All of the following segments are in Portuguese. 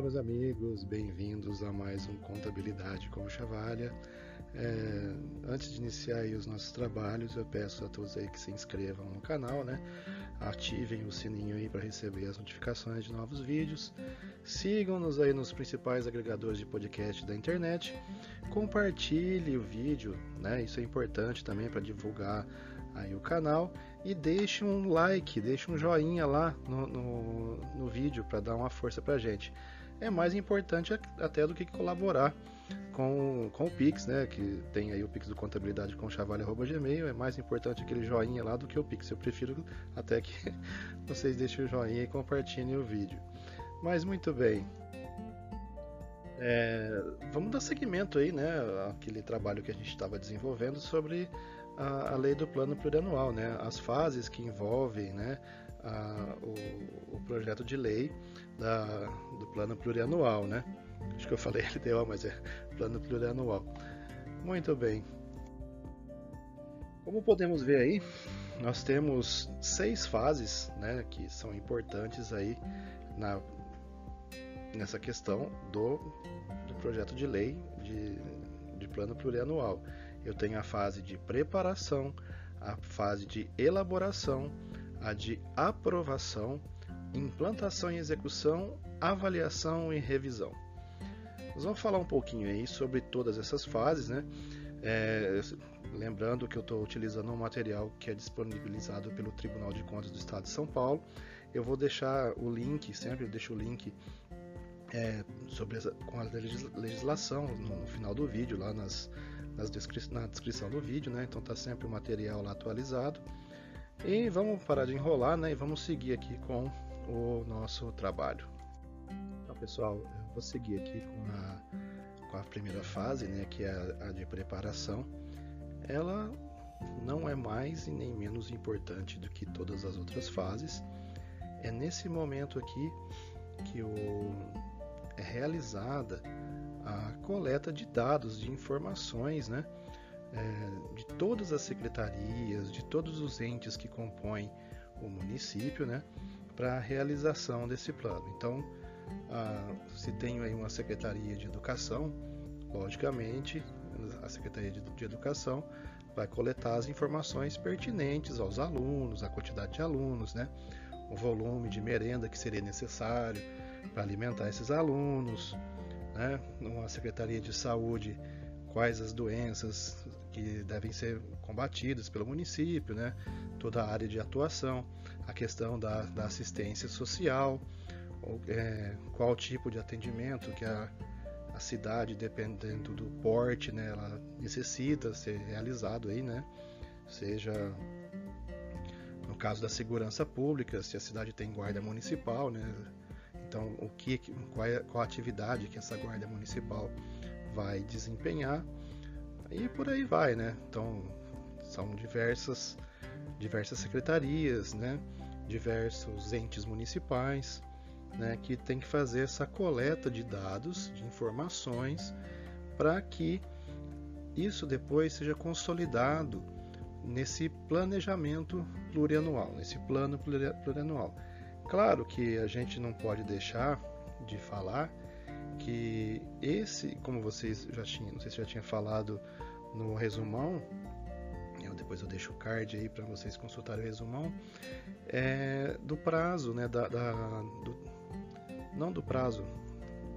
Olá, meus amigos, bem-vindos a mais um Contabilidade com Chavalha. É, antes de iniciar os nossos trabalhos, eu peço a todos aí que se inscrevam no canal, né? Ativem o sininho aí para receber as notificações de novos vídeos. Sigam-nos aí nos principais agregadores de podcast da internet. Compartilhe o vídeo, né? Isso é importante também para divulgar aí o canal e deixe um like, deixe um joinha lá no, no, no vídeo para dar uma força pra gente. É mais importante até do que colaborar com, com o Pix, né? Que tem aí o Pix do contabilidade com chavalha.gmail. É mais importante aquele joinha lá do que o Pix. Eu prefiro até que vocês deixem o joinha e compartilhem o vídeo. Mas muito bem. É, vamos dar seguimento aí, né? Aquele trabalho que a gente estava desenvolvendo sobre a, a, lei do plano plurianual, né? As fases que envolvem, né? A, o, o, projeto de lei da, do plano plurianual, né? Acho que eu falei LDO, mas é plano plurianual. Muito bem. Como podemos ver aí, nós temos seis fases, né? Que são importantes aí na nessa questão do, do projeto de lei de, de plano plurianual. Eu tenho a fase de preparação, a fase de elaboração, a de aprovação, implantação e execução, avaliação e revisão. Nós vamos falar um pouquinho aí sobre todas essas fases, né? É, lembrando que eu estou utilizando um material que é disponibilizado pelo Tribunal de Contas do Estado de São Paulo. Eu vou deixar o link, sempre deixo o link é, sobre essa, com a legislação no, no, final do vídeo, lá nas, nas descri na descrição do vídeo, né? Então tá sempre o material lá atualizado. E vamos parar de enrolar, né? E vamos seguir aqui com o nosso trabalho. Então, pessoal, eu vou seguir aqui com a, com a primeira fase, né? Que é a, a de preparação. Ela não é mais e nem menos importante do que todas as outras fases. É nesse momento aqui que o é realizada a coleta de dados, de informações, né? É, de todas as secretarias, de todos os entes que compõem o município, né? Para a realização desse plano. Então, a, se tem aí uma secretaria de educação, logicamente, a secretaria de, educação vai coletar as informações pertinentes aos alunos, a quantidade de alunos, né? O volume de merenda que seria necessário, para alimentar esses alunos, né? Numa secretaria de saúde, quais as doenças que devem ser combatidas pelo município, né? Toda a área de atuação, a questão da, da assistência social, ou, é, qual tipo de atendimento que a, a cidade, dependendo do porte, né, ela necessita ser realizado aí, né? Seja no caso da segurança pública, se a cidade tem guarda municipal, né? Então, o que, qual, é, qual a atividade que essa guarda municipal vai desempenhar e por aí vai, né? Então, são diversas, diversas secretarias, né? Diversos entes municipais, né? Que tem que fazer essa coleta de dados, de informações, para que isso depois seja consolidado nesse planejamento plurianual, nesse plano plurianual. Claro que a gente não pode deixar de falar que esse, como vocês já tinham, não sei se já tinha falado no resumão, depois eu deixo o card aí para vocês consultarem o resumão, é, do prazo, né, da, da do, não do prazo,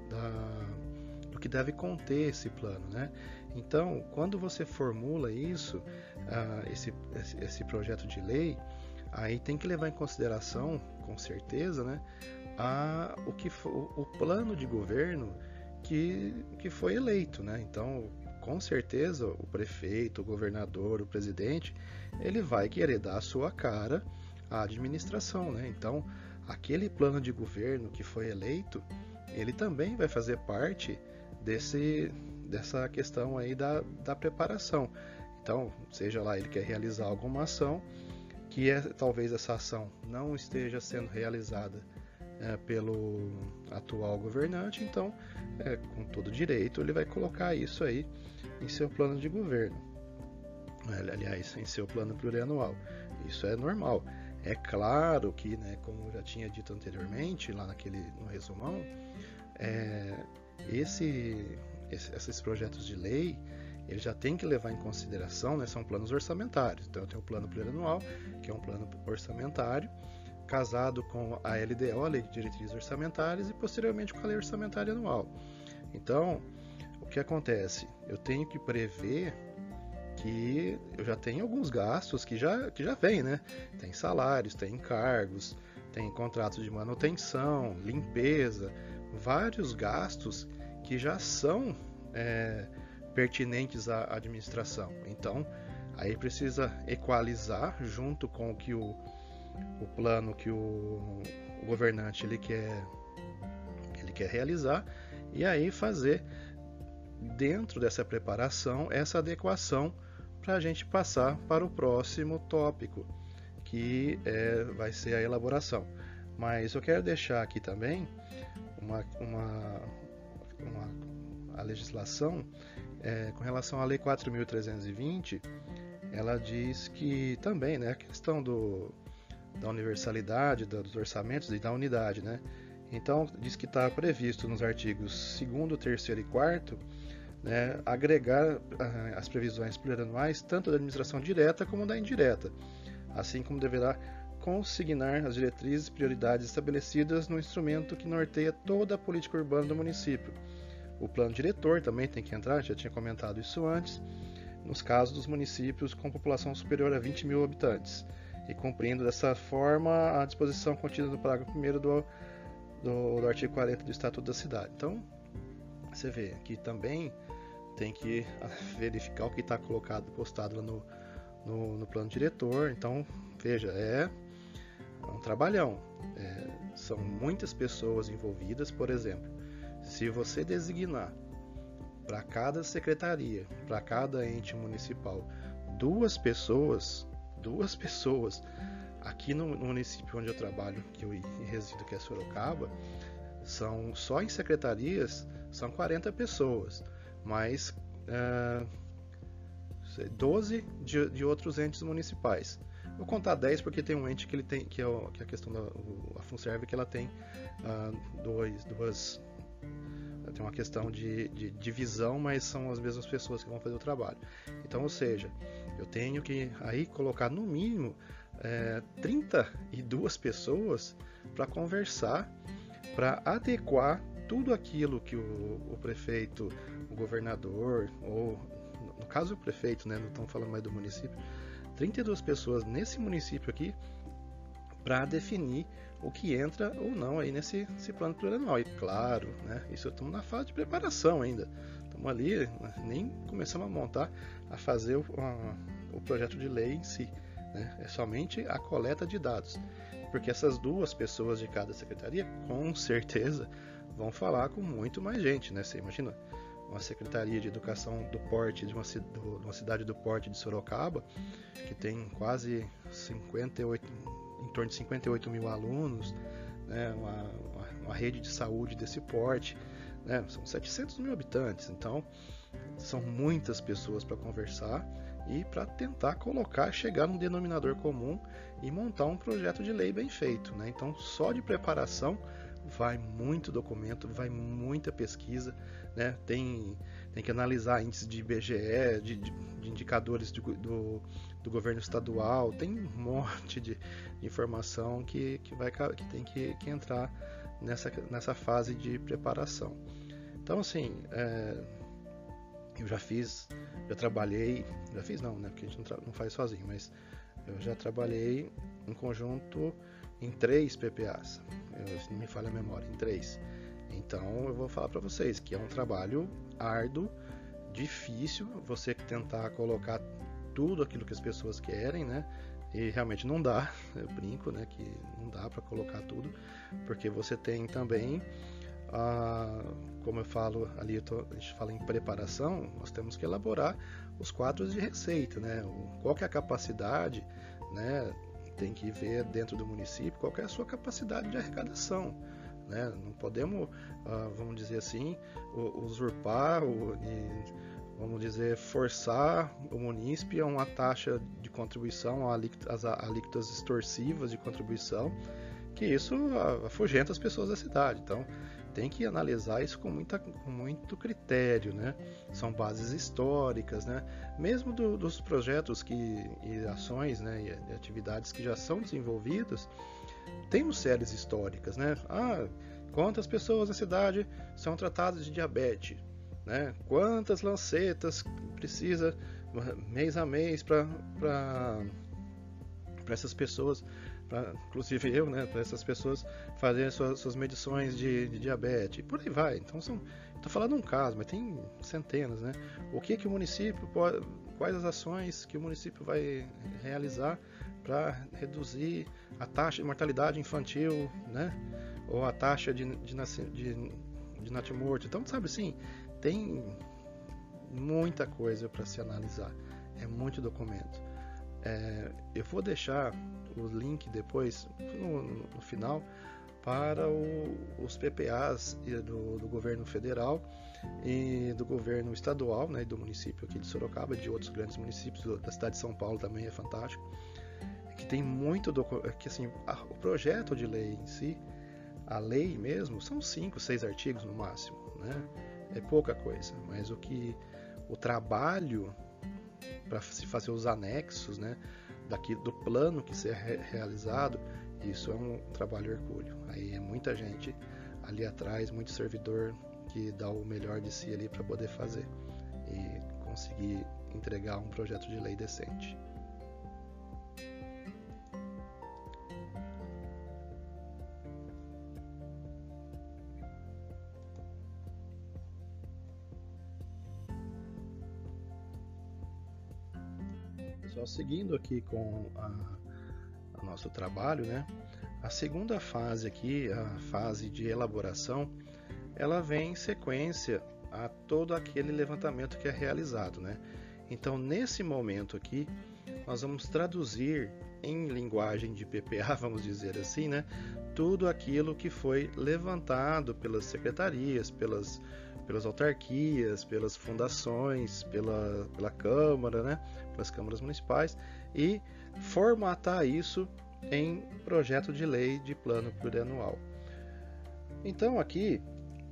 da, do que deve conter esse plano, né? Então, quando você formula isso, uh, esse, esse projeto de lei, Aí tem que levar em consideração, com certeza, né, a, o, que o plano de governo que, que foi eleito. Né? Então, com certeza, o prefeito, o governador, o presidente, ele vai querer dar a sua cara à administração. Né? Então, aquele plano de governo que foi eleito, ele também vai fazer parte desse, dessa questão aí da, da preparação. Então, seja lá ele quer realizar alguma ação, que é, talvez essa ação não esteja sendo realizada é, pelo atual governante, então, é, com todo direito, ele vai colocar isso aí em seu plano de governo. Aliás, em seu plano plurianual. Isso é normal. É claro que, né, como já tinha dito anteriormente, lá naquele no resumão, é, esse, esse, esses projetos de lei ele já tem que levar em consideração, né, são planos orçamentários. Então, eu tenho o plano plurianual, que é um plano orçamentário, casado com a LDO, a Lei de Diretrizes Orçamentárias, e posteriormente com a Lei Orçamentária Anual. Então, que acontece? Eu tenho que prever que eu já tenho alguns gastos que já, que já vem, né? Tem salários, tem encargos, tem contratos de manutenção, limpeza, vários gastos que já são é, pertinentes à administração. Então, aí precisa equalizar junto com o que o, o plano que o, o governante ele quer, ele quer realizar e aí fazer dentro dessa preparação essa adequação para a gente passar para o próximo tópico, que é, vai ser a elaboração. Mas eu quero deixar aqui também uma, uma, uma a legislação é, com relação à Lei 4.320, ela diz que também, né, a questão do, da universalidade, dos orçamentos e da unidade, né? Então, diz que está previsto nos artigos 2, 3 e 4 né, agregar uh, as previsões plurianuais tanto da administração direta como da indireta, assim como deverá consignar as diretrizes e prioridades estabelecidas no instrumento que norteia toda a política urbana do município. O plano diretor também tem que entrar, já tinha comentado isso antes, nos casos dos municípios com população superior a 20 mil habitantes, e cumprindo dessa forma a disposição contida no parágrafo 1 do, do, do artigo 40 do Estatuto da Cidade. Então, você vê que também tem que verificar o que está colocado, postado lá no, no, no, plano diretor. Então, veja, é, um trabalhão. É, são muitas pessoas envolvidas, por exemplo. Se você designar para cada secretaria, para cada ente municipal, duas pessoas, duas pessoas, aqui no, no município onde eu trabalho, que eu resido, que é Sorocaba, são só em secretarias são 40 pessoas mais uh, é, 12 de, de, outros entes municipais. Vou contar 10 porque tem um ente que ele tem, que é, o, que é a questão da a Funserve, que ela tem uh, dois, duas. Tem uma questão de, de divisão, mas são as mesmas pessoas que vão fazer o trabalho. Então, ou seja, eu tenho que aí colocar no mínimo é, 32 pessoas para conversar, para adequar tudo aquilo que o, o prefeito o governador, ou no caso o prefeito, né, não estamos falando mais do município, 32 pessoas nesse município aqui para definir o que entra ou não aí nesse, nesse plano plurianual. E claro, né, isso estamos na fase de preparação ainda. Estamos ali, nem começamos a montar, a fazer o, a, o projeto de lei em si. Né? É somente a coleta de dados. Porque essas duas pessoas de cada secretaria, com certeza, vão falar com muito mais gente, né? Você imagina, uma secretaria de educação do porte de uma, do, uma cidade do porte de Sorocaba, que tem quase 58, em torno de 58 mil alunos, né, uma, uma, uma rede de saúde desse porte, né, são 700 mil habitantes, então são muitas pessoas para conversar e para tentar colocar, chegar num denominador comum e montar um projeto de lei bem feito. Né? Então, só de preparação vai muito documento, vai muita pesquisa, né? Tem, tem que analisar índices de IBGE, de, de, de indicadores de, do, do governo estadual, tem um monte de informação que, que, vai, que tem que, que entrar nessa, nessa fase de preparação. Então, assim, é, eu já fiz, já trabalhei, já fiz não, né? Porque a gente não, não faz sozinho, mas eu já trabalhei em conjunto em três PPAs. Não me falha a memória, em três. Então eu vou falar para vocês que é um trabalho árduo, difícil, você tentar colocar tudo aquilo que as pessoas querem, né? E realmente não dá, eu brinco, né? Que não dá para colocar tudo, porque você tem também, ah, como eu falo ali, eu tô, a gente fala em preparação, nós temos que elaborar os quadros de receita, né? Qual que é a capacidade, né? Tem que ver dentro do município qual é a sua capacidade de arrecadação. Né? Não podemos, uh, vamos dizer assim, usurpar e, vamos dizer, forçar o munícipe a uma taxa de contribuição, a alíquotas, extorsivas de contribuição, que isso afugenta as pessoas da cidade. Então, tem que analisar isso com, muita, com muito critério, né? São bases históricas, né? Mesmo do, dos projetos que, e ações, né? E, atividades que já são desenvolvidas, temos séries históricas, né? Ah, quantas pessoas na cidade são tratadas de diabetes, né? Quantas lancetas precisa mês a mês para essas pessoas pra, inclusive eu, né, para essas pessoas fazerem suas, suas medições de, de, diabetes, e por aí vai. Então são, estou falando um caso, mas tem centenas, né? O que que o município pode, quais as ações que o município vai realizar para reduzir a taxa de mortalidade infantil, né? Ou a taxa de, de, de, de natimorto. Então, sabe assim, tem muita coisa para se analisar. É muito documento. É, eu vou deixar o link depois, no, no final, para o, os PPAs do, do, governo federal e do governo estadual, né, do município aqui de Sorocaba, de outros grandes municípios, da cidade de São Paulo também é fantástico, que tem muito que assim, a, o projeto de lei em si, a lei mesmo, são cinco, seis artigos no máximo, né? É pouca coisa, mas o que o trabalho para se fazer os anexos, né? daqui do plano que ser realizado, isso é um trabalho hercúleo. Aí é muita gente ali atrás, muito servidor que dá o melhor de si ali para poder fazer e conseguir entregar um projeto de lei decente. Seguindo aqui com o nosso trabalho, né? A segunda fase aqui, a fase de elaboração, ela vem em sequência a todo aquele levantamento que é realizado, né? Então, nesse momento aqui, nós vamos traduzir em linguagem de PPA, vamos dizer assim, né? Tudo aquilo que foi levantado pelas secretarias, pelas pelas autarquias, pelas fundações, pela, pela Câmara, né, pelas câmaras municipais e formatar isso em projeto de lei de plano plurianual. Então aqui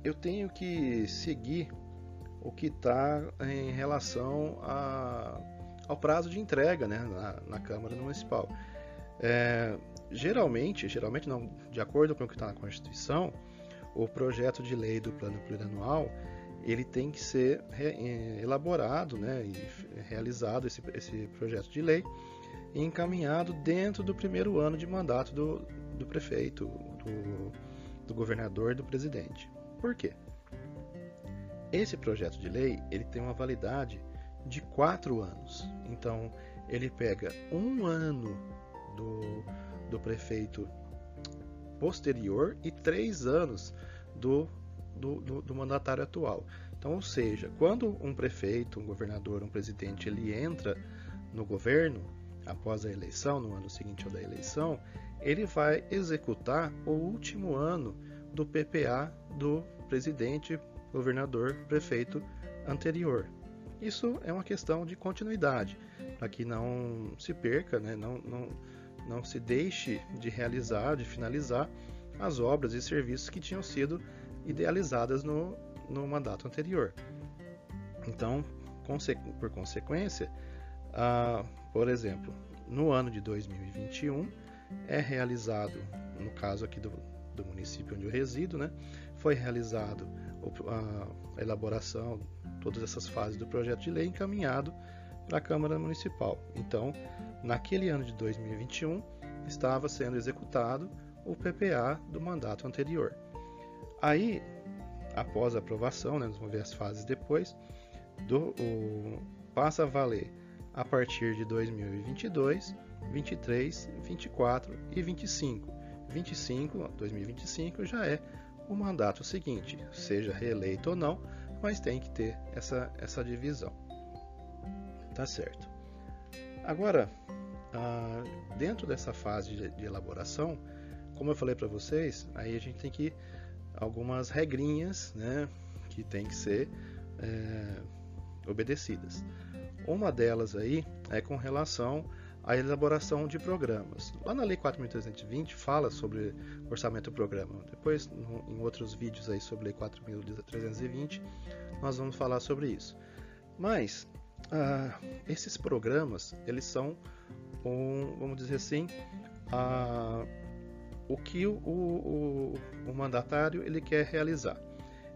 eu tenho que seguir o que está em relação a, ao prazo de entrega né, na, na Câmara Municipal. É, geralmente, geralmente não, de acordo com o que está na Constituição, o projeto de lei do plano plurianual ele tem que ser eh, elaborado né, e realizado esse, esse projeto de lei e encaminhado dentro do primeiro ano de mandato do, do prefeito, do, do governador do presidente. Por quê? Esse projeto de lei ele tem uma validade de quatro anos. Então ele pega um ano do, do prefeito posterior e três anos do, do, do, do mandatário atual. Então, ou seja, quando um prefeito, um governador, um presidente ele entra no governo após a eleição, no ano seguinte ao da eleição, ele vai executar o último ano do PPA do presidente, governador, prefeito anterior. Isso é uma questão de continuidade, para que não se perca, né? não, não, não se deixe de realizar, de finalizar as obras e serviços que tinham sido idealizadas no, no mandato anterior. Então, por consequência, por exemplo, no ano de 2021 é realizado, no caso aqui do, do município onde eu resido, né, foi realizado a elaboração, todas essas fases do projeto de lei encaminhado para a Câmara Municipal. Então, naquele ano de 2021, estava sendo executado o PPA do mandato anterior. Aí, após a aprovação, né, vamos ver as fases depois, do, o, passa a valer a partir de 2022, 23, 24 e 25. 25, 2025 já é o mandato seguinte, seja reeleito ou não, mas tem que ter essa, essa divisão. Tá certo. Agora, ah, dentro dessa fase de, elaboração, como eu falei para vocês, aí a gente tem que algumas regrinhas, né, que tem que ser é, obedecidas. Uma delas aí é com relação a elaboração de programas. Lá na Lei 4.320 fala sobre orçamento do programa. Depois, em outros vídeos aí sobre Lei 4.320, nós vamos falar sobre isso. Mas ah, esses programas, eles são, um, vamos dizer assim, ah, o que o, o, o mandatário ele quer realizar.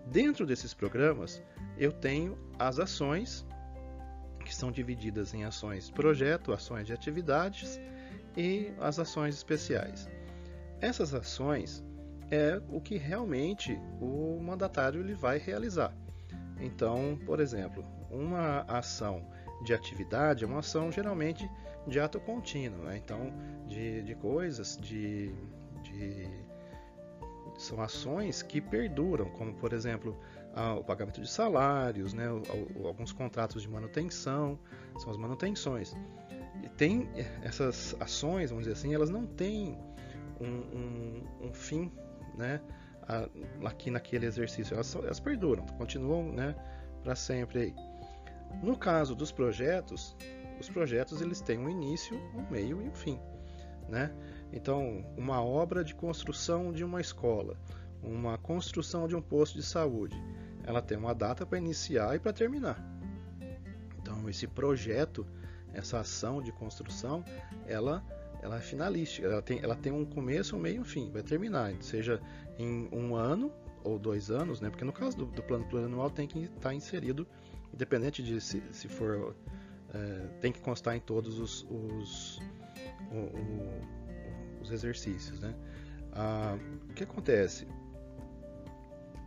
Dentro desses programas, eu tenho as ações que são divididas em ações projeto, ações de atividades e as ações especiais. Essas ações é o que realmente o mandatário ele vai realizar. Então, por exemplo, uma ação de atividade é uma ação geralmente de ato contínuo, né? então de, de coisas, de, de são ações que perduram, como por exemplo o pagamento de salários, né, alguns contratos de manutenção, são as manutenções. E tem essas ações, vamos dizer assim, elas não têm um, um, um fim, né, aqui naquele exercício, elas, elas perduram, continuam, né, para sempre aí. No caso dos projetos, os projetos eles têm um início, um meio e um fim, né? Então, uma obra de construção de uma escola, uma construção de um posto de saúde, ela tem uma data para iniciar e para terminar. Então, esse projeto, essa ação de construção, ela, ela é finalística, ela tem, ela tem um começo, um meio e um fim, vai terminar, seja em um ano ou dois anos, né? porque no caso do, do plano plurianual tem que estar inserido, independente de se, se for. É, tem que constar em todos os, os, o, o, os exercícios. Né? Ah, o que acontece?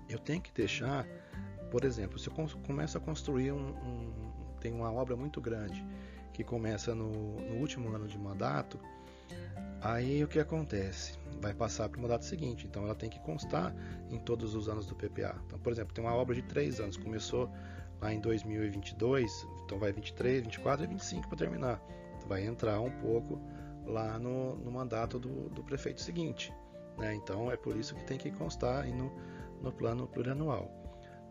Eu tenho que deixar por exemplo, se eu começo a construir um, um, tem uma obra muito grande que começa no, no, último ano de mandato, aí o que acontece? Vai passar para o mandato seguinte, então ela tem que constar em todos os anos do PPA. Então, por exemplo, tem uma obra de três anos, começou lá em 2022, então vai 23, 24 e 25 para terminar. Então, vai entrar um pouco lá no, no mandato do, do, prefeito seguinte. Né? Então é por isso que tem que constar no, no plano plurianual.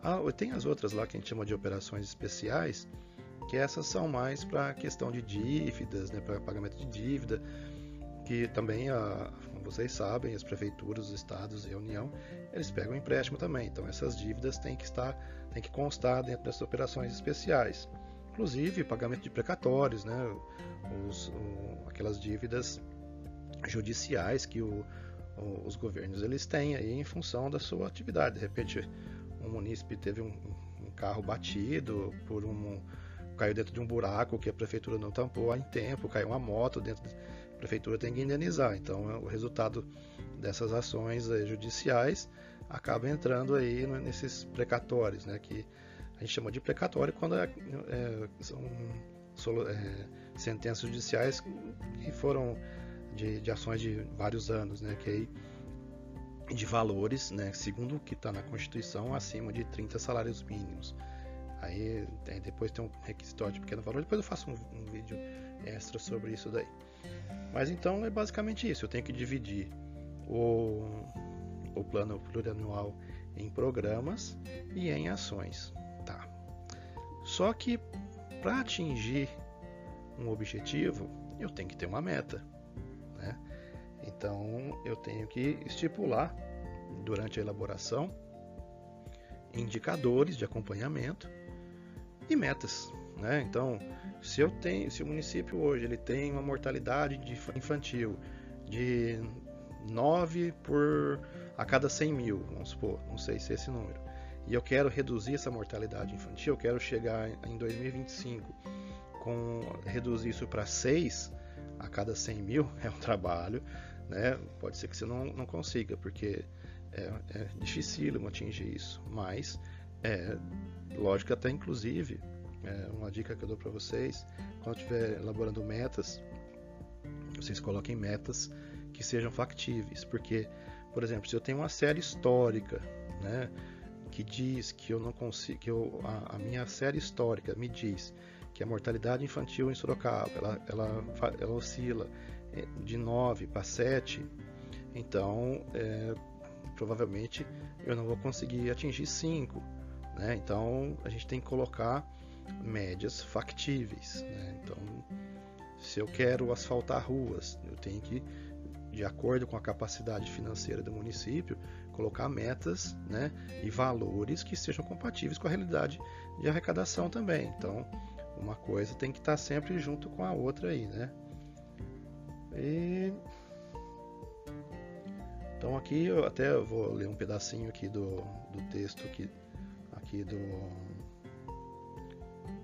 Ah, tem as outras lá que a gente chama de operações especiais, que essas são mais para questão de dívidas, né, para pagamento de dívida, que também, a, como vocês sabem, as prefeituras, os estados e a União, eles pegam empréstimo também. Então essas dívidas têm que estar, têm que constar dentro dessas operações especiais. Inclusive pagamento de precatórios, né, os, aquelas dívidas judiciais que o, o, os governos eles têm aí em função da sua atividade. De repente um munícipe teve um, um carro batido por um caiu dentro de um buraco que a prefeitura não tampou em tempo, caiu uma moto dentro a prefeitura tem que indenizar. Então, é, o resultado dessas ações é, judiciais acaba entrando aí nesses precatórios, né, que a gente chama de precatório quando é, é, são é, sentenças judiciais que foram de, de, ações de vários anos, né, que aí de valores, né, segundo o que está na Constituição, acima de 30 salários mínimos. Aí, depois tem um requisitório de pequeno valor, depois eu faço um, um, vídeo extra sobre isso daí. Mas então é basicamente isso, eu tenho que dividir o, o plano plurianual em programas e em ações. Tá. Só que para atingir um objetivo, eu tenho que ter uma meta. Né? Então eu tenho que estipular durante a elaboração indicadores de acompanhamento e metas. Né? Então, se eu tenho, se o município hoje ele tem uma mortalidade infantil de 9 por a cada 100 mil, vamos supor, não sei se é esse número, e eu quero reduzir essa mortalidade infantil, eu quero chegar em 2025 com reduzir isso para 6 a cada 100 mil, é um trabalho, né? Pode ser que você não, não consiga, porque é, é dificílimo atingir isso, mas é lógico até inclusive é uma dica que eu dou para vocês quando estiver elaborando metas, vocês coloquem metas que sejam factíveis, porque por exemplo, se eu tenho uma série histórica, né, que diz que eu não consigo, que eu, a, a minha série histórica me diz que a mortalidade infantil em Sorocaba ela, ela, ela oscila é, de 9 para 7, então é, provavelmente eu não vou conseguir atingir 5. Né? Então a gente tem que colocar médias factíveis. Né? Então, Se eu quero asfaltar ruas, eu tenho que, de acordo com a capacidade financeira do município, colocar metas né, e valores que sejam compatíveis com a realidade de arrecadação também. Então, uma coisa tem que estar sempre junto com a outra aí, né? E... Então aqui eu até vou ler um pedacinho aqui do, do texto aqui, aqui do,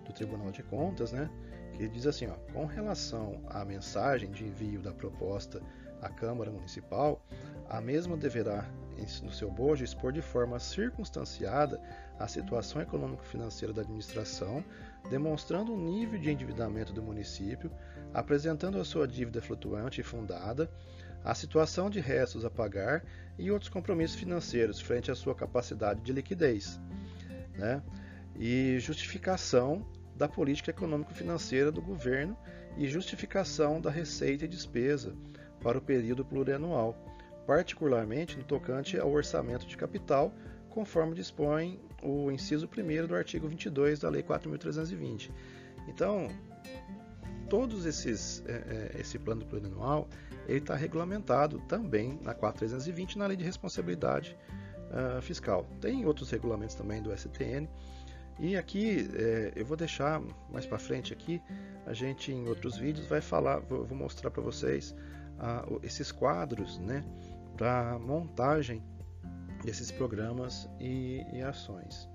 do Tribunal de Contas, né? Que diz assim, ó, com relação à mensagem de envio da proposta à Câmara Municipal, a mesma deverá, no seu bojo, expor de forma circunstanciada a situação econômico-financeira da administração, demonstrando o nível de endividamento do município, apresentando a sua dívida flutuante e fundada, a situação de restos a pagar e outros compromissos financeiros frente à sua capacidade de liquidez, né? e justificação da política econômico-financeira do governo e justificação da receita e despesa para o período plurianual, particularmente no tocante ao orçamento de capital, conforme dispõe o inciso 1 do artigo 22 da Lei 4.320. Então, todos esses é, é, esse plano plurianual ele está regulamentado também na 4.320 na Lei de Responsabilidade uh, Fiscal. Tem outros regulamentos também do STN. E aqui é, eu vou deixar mais para frente aqui a gente em outros vídeos vai falar, vou mostrar para vocês esses quadros, né, para montagem desses programas e, e ações.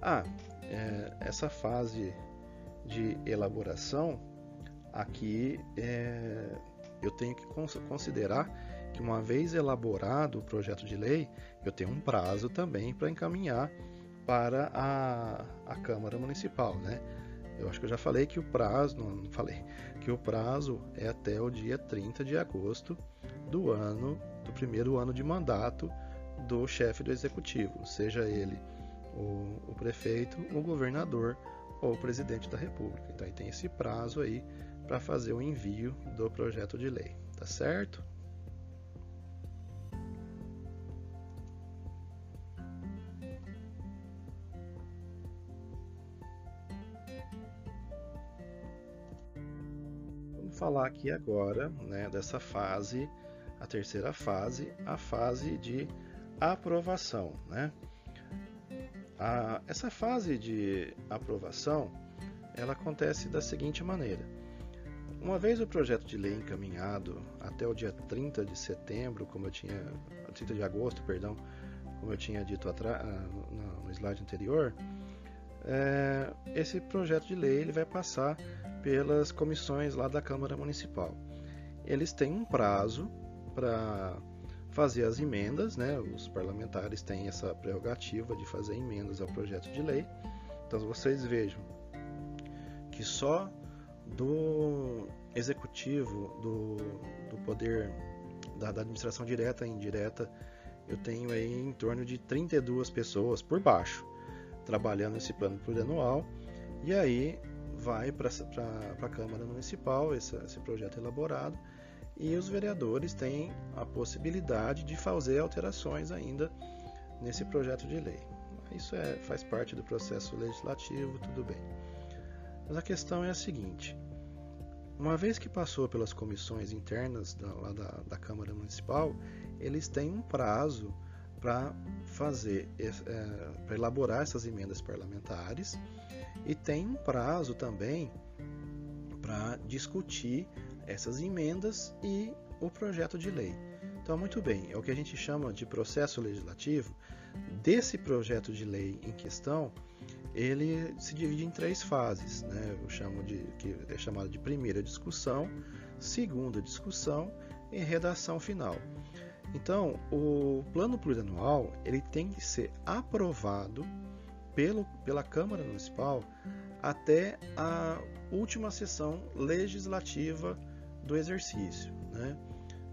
Ah, é, essa fase de elaboração, aqui é, eu tenho que considerar que uma vez elaborado o projeto de lei, eu tenho um prazo também para encaminhar para a, a Câmara Municipal, né? Eu acho que eu já falei que o prazo, não, não falei, que o prazo é até o dia 30 de agosto do ano, do primeiro ano de mandato do chefe do executivo, seja ele o, o prefeito, o governador ou o presidente da república. Então aí tem esse prazo aí para fazer o envio do projeto de lei, tá certo? Falar aqui agora né, dessa fase, a terceira fase, a fase de aprovação. Né? A, essa fase de aprovação ela acontece da seguinte maneira. Uma vez o projeto de lei encaminhado até o dia 30 de setembro, como eu tinha 30 de agosto, perdão, como eu tinha dito ah, no slide anterior, é, esse projeto de lei ele vai passar pelas comissões lá da Câmara Municipal. Eles têm um prazo para fazer as emendas, né? Os parlamentares têm essa prerrogativa de fazer emendas ao projeto de lei. Então vocês vejam que só do executivo, do, do poder da, da, administração direta e indireta, eu tenho aí em torno de 32 pessoas por baixo trabalhando nesse plano plurianual. E aí vai para a Câmara Municipal esse, esse projeto elaborado e os vereadores têm a possibilidade de fazer alterações ainda nesse projeto de lei. Isso é, faz parte do processo legislativo, tudo bem. Mas a questão é a seguinte: uma vez que passou pelas comissões internas da, da, da Câmara Municipal, eles têm um prazo para fazer, é, para elaborar essas emendas parlamentares e tem um prazo também para discutir essas emendas e o projeto de lei. Então, muito bem, é o que a gente chama de processo legislativo. Desse projeto de lei em questão, ele se divide em três fases, né? Eu chamo de que é chamado de primeira discussão, segunda discussão e redação final. Então, o plano plurianual ele tem que ser aprovado pelo, pela Câmara Municipal até a última sessão legislativa do exercício. Né?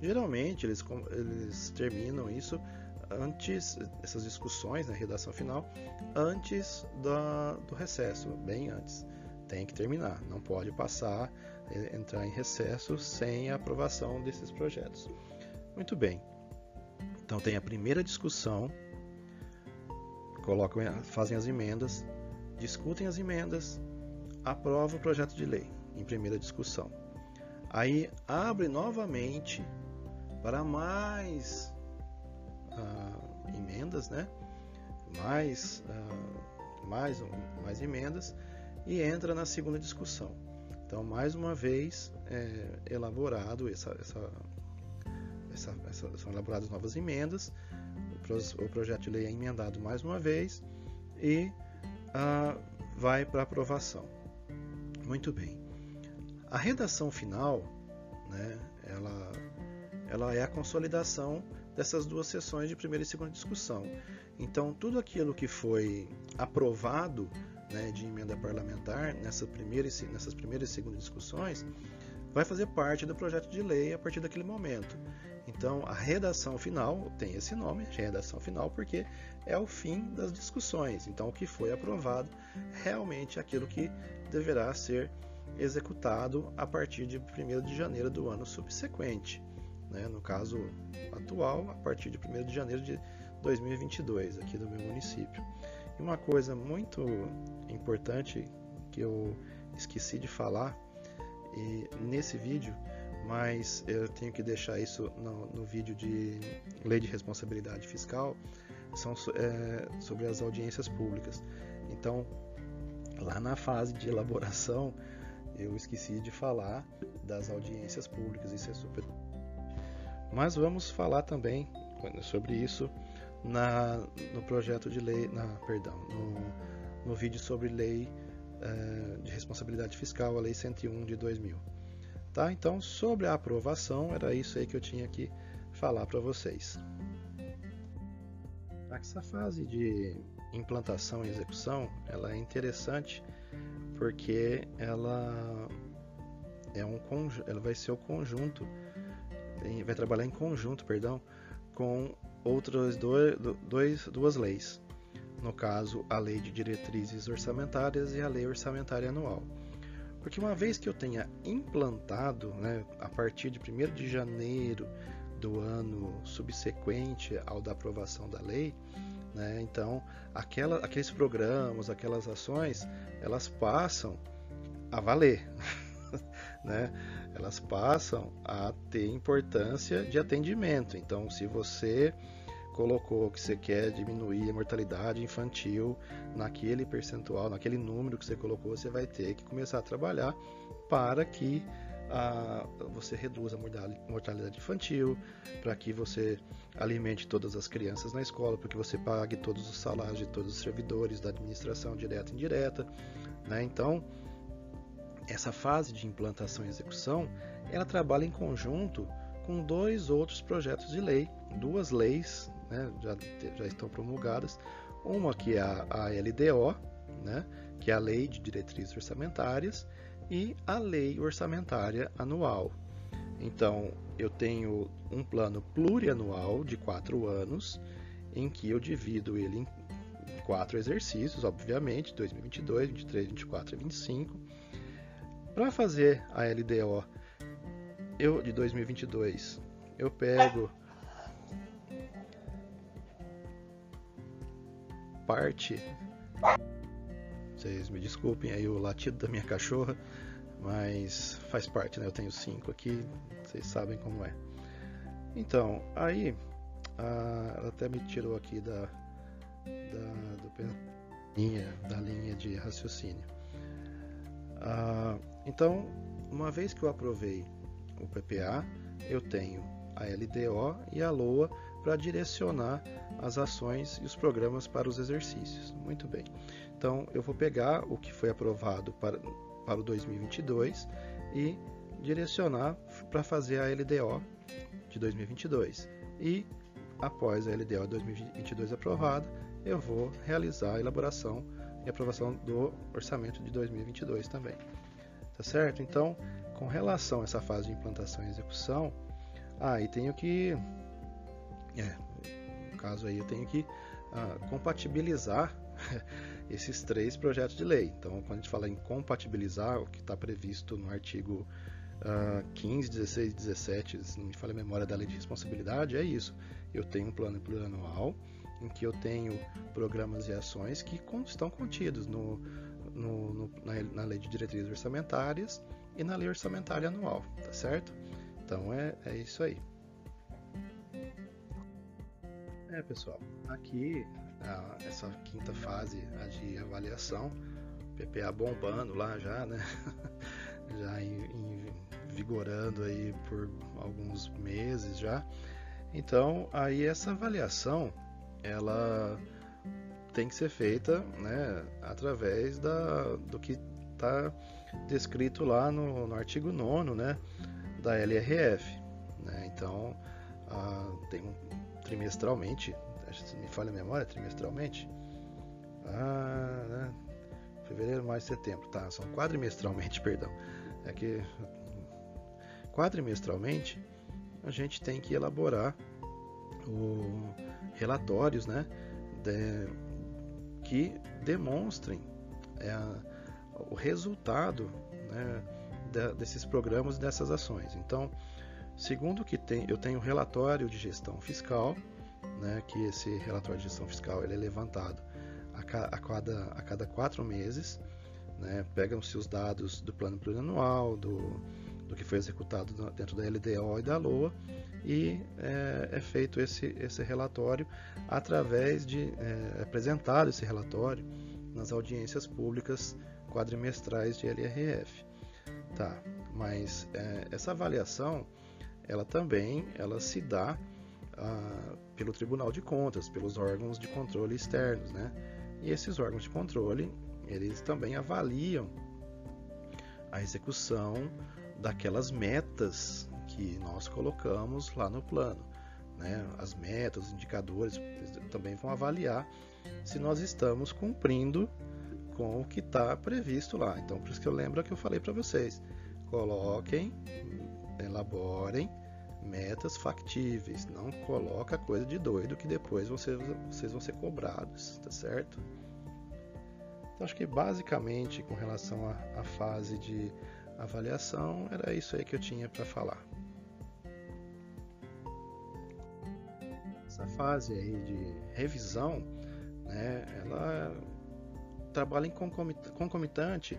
Geralmente eles, eles terminam isso antes, essas discussões na né, redação final, antes da, do recesso, bem antes. Tem que terminar, não pode passar, é, entrar em recesso sem a aprovação desses projetos. Muito bem. Então tem a primeira discussão, colocam, fazem as emendas, discutem as emendas, aprovam o projeto de lei em primeira discussão. Aí abre novamente para mais uh, emendas, né? Mais, uh, mais, mais emendas e entra na segunda discussão. Então, mais uma vez, é elaborado essa, essa, essa, essa, são elaboradas novas emendas, o, projeto de lei é emendado mais uma vez e uh, vai para aprovação. Muito bem. A redação final, né, ela, ela é a consolidação dessas duas sessões de primeira e segunda discussão. Então, tudo aquilo que foi aprovado né, de emenda parlamentar nessa primeira e, nessas primeiras e segundas discussões vai fazer parte do projeto de lei a partir daquele momento. Então, a redação final tem esse nome, redação final, porque é o fim das discussões. Então, o que foi aprovado realmente é aquilo que deverá ser executado a partir de 1 de janeiro do ano subsequente. Né? No caso atual, a partir de 1 de janeiro de 2022, aqui do meu município. E uma coisa muito importante que eu esqueci de falar e nesse vídeo, mas eu tenho que deixar isso no, no vídeo de lei de responsabilidade fiscal, são é, sobre as audiências públicas. Então, lá na fase de elaboração, eu esqueci de falar das audiências públicas, isso é super. Mas vamos falar também sobre isso na, no projeto de lei, na, perdão, no, no vídeo sobre lei é, de responsabilidade fiscal, a lei 101 de 2000. Tá? Então, sobre a aprovação, era isso aí que eu tinha que falar para vocês. Essa fase de implantação e execução, ela é interessante porque ela é um ela vai ser o conjunto, vai trabalhar em conjunto, perdão, com outras dois, dois, duas leis. No caso, a Lei de Diretrizes Orçamentárias e a Lei Orçamentária Anual. Porque uma vez que eu tenha implantado, né, a partir de 1 de janeiro do ano subsequente ao da aprovação da lei, né, então aquela, aqueles programas, aquelas ações, elas passam a valer. né? Elas passam a ter importância de atendimento. Então, se você colocou que você quer diminuir a mortalidade infantil naquele percentual, naquele número que você colocou, você vai ter que começar a trabalhar para que ah, você reduza a mortalidade infantil, para que você alimente todas as crianças na escola, para que você pague todos os salários de todos os servidores da administração direta e indireta. Né? Então, essa fase de implantação e execução, ela trabalha em conjunto com dois outros projetos de lei, duas leis né, já, já estão promulgadas. Uma que é a, a LDO, né, que é a Lei de Diretrizes Orçamentárias, e a Lei Orçamentária Anual. Então, eu tenho um plano plurianual de quatro anos, em que eu divido ele em quatro exercícios, obviamente, 2022, 23, 24 e 25. Para fazer a LDO eu, de 2022, eu pego parte. Vocês me desculpem aí o latido da minha cachorra, mas faz parte, né? Eu tenho cinco aqui, vocês sabem como é. Então, aí a, ela até me tirou aqui da, da, linha, da linha de raciocínio. Ah, então, uma vez que eu aprovei o PPA, eu tenho a LDO e a LOA para direcionar as ações e os programas para os exercícios. Muito bem. Então, eu vou pegar o que foi aprovado para, para o 2022 e direcionar para fazer a LDO de 2022. E após a LDO 2022 aprovada, eu vou realizar a elaboração e aprovação do orçamento de 2022 também. Tá certo? Então, com relação a essa fase de implantação e execução, aí ah, tenho que é, no caso aí eu tenho que uh, compatibilizar esses três projetos de lei. Então, quando a gente fala em compatibilizar, o que está previsto no artigo uh, 15, 16 17, se não me falha a memória da lei de responsabilidade, é isso. Eu tenho um plano plurianual em que eu tenho programas e ações que estão contidos no, no, no, na, na, lei de diretrizes orçamentárias e na lei orçamentária anual, tá certo? Então é, é isso aí. É, pessoal, aqui a, essa quinta fase a de avaliação, PPA bombando lá já, né? já em, em, vigorando aí por alguns meses já. Então, aí essa avaliação, ela tem que ser feita, né, através da, do que está descrito lá no, no artigo 9 né, da LRF. Né? Então, ah, tem um, trimestralmente, se me falha a memória, trimestralmente, ah, né, fevereiro, março, setembro, tá, são quadrimestralmente, perdão, é que quadrimestralmente a gente tem que elaborar o, relatórios, né, de, que demonstrem é, o resultado né, desses programas e dessas ações. Então, segundo que tem, eu tenho relatório de gestão fiscal, né, que esse relatório de gestão fiscal ele é levantado a, ca, a, cada, a cada quatro meses, né, pegam-se os dados do plano plurianual, do, do que foi executado dentro da LDO e da LOA, e é, é feito esse, esse relatório através de é, apresentado esse relatório nas audiências públicas quadrimestrais de LRF. Tá, mas é, essa avaliação, ela também ela se dá ah, pelo Tribunal de Contas, pelos órgãos de controle externos, né? E esses órgãos de controle, eles também avaliam a execução daquelas metas que nós colocamos lá no plano. Né? As metas, os indicadores também vão avaliar se nós estamos cumprindo com o que está previsto lá. Então, por isso que eu lembro que eu falei para vocês: coloquem, elaborem metas factíveis. Não coloca coisa de doido que depois vocês, vocês vão ser cobrados, tá certo? Então, acho que basicamente com relação à, fase de avaliação era isso aí que eu tinha para falar. Essa fase aí de revisão, né, ela trabalha em concomitante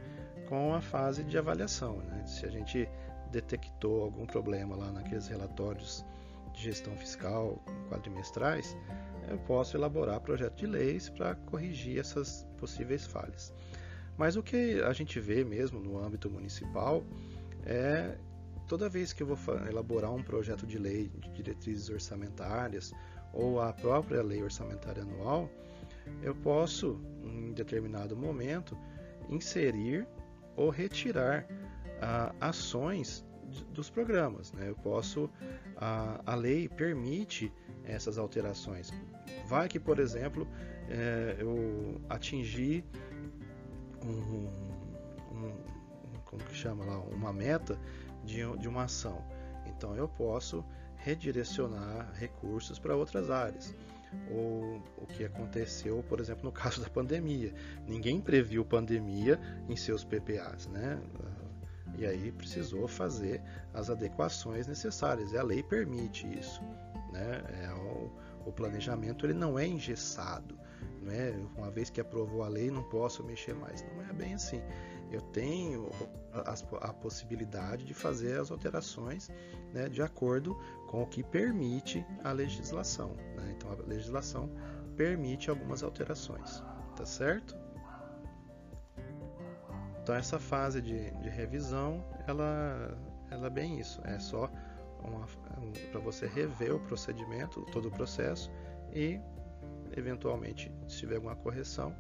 com a fase de avaliação. Né? Se a gente detectou algum problema lá naqueles relatórios de gestão fiscal quadrimestrais, eu posso elaborar projeto de leis para corrigir essas possíveis falhas. Mas o que a gente vê mesmo no âmbito municipal é toda vez que eu vou elaborar um projeto de lei de diretrizes orçamentárias ou a própria lei orçamentária anual, eu posso, em determinado momento, inserir ou retirar ah, ações dos programas. Né? Eu posso, a, a lei permite essas alterações. Vai que, por exemplo, é, eu atingir um, um, como que chama lá, uma meta de, de uma ação. Então eu posso redirecionar recursos para outras áreas ou o que aconteceu, por exemplo, no caso da pandemia. Ninguém previu pandemia em seus PPAs, né? E aí precisou fazer as adequações necessárias. E a lei permite isso, né? É, o, o planejamento ele não é engessado, não é? Uma vez que aprovou a lei, não posso mexer mais. Não é bem assim eu tenho a, a, possibilidade de fazer as alterações né, de acordo com o que permite a legislação. Né? Então, a legislação permite algumas alterações, tá certo? Então, essa fase de, de revisão, ela, ela é bem isso, é só um, para você rever o procedimento, todo o processo e, eventualmente, se tiver alguma correção,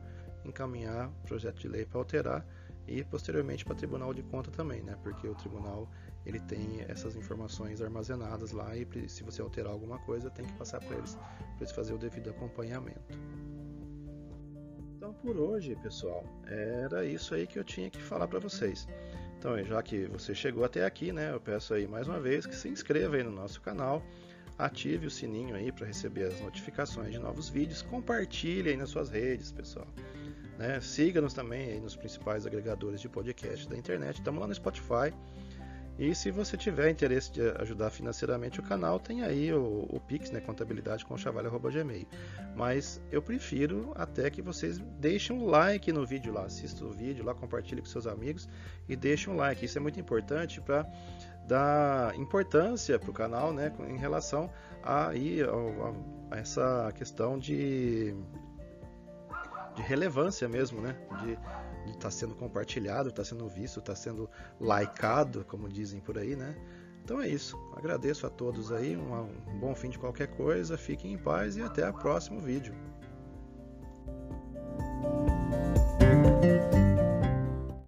encaminhar o projeto de lei para alterar e posteriormente para o Tribunal de Conta também, né? Porque o tribunal ele tem essas informações armazenadas lá e se você alterar alguma coisa tem que passar para eles para eles fazer o devido acompanhamento. Então por hoje, pessoal, era isso aí que eu tinha que falar para vocês. Então, já que você chegou até aqui, né, eu peço aí mais uma vez que se inscreva aí no nosso canal, ative o sininho aí para receber as notificações de novos vídeos, compartilhe aí nas suas redes, pessoal. Né? Siga-nos também aí nos principais agregadores de podcast da internet. Estamos lá no Spotify E se você tiver interesse de ajudar financeiramente o canal, tem aí o, o Pix, né, contabilidade com chavalho.gmail. Mas eu prefiro até que vocês deixem um like no vídeo lá, assista o vídeo lá, compartilhe com seus amigos e deixem um like. Isso é muito importante para dar importância para o canal, né, em relação a, aí, a, a essa questão de, de relevância mesmo, né, de está sendo compartilhado, está sendo visto, está sendo likeado, como dizem por aí, né? Então é isso. Agradeço a todos aí, um, bom fim de qualquer coisa, fiquem em paz e até o próximo vídeo.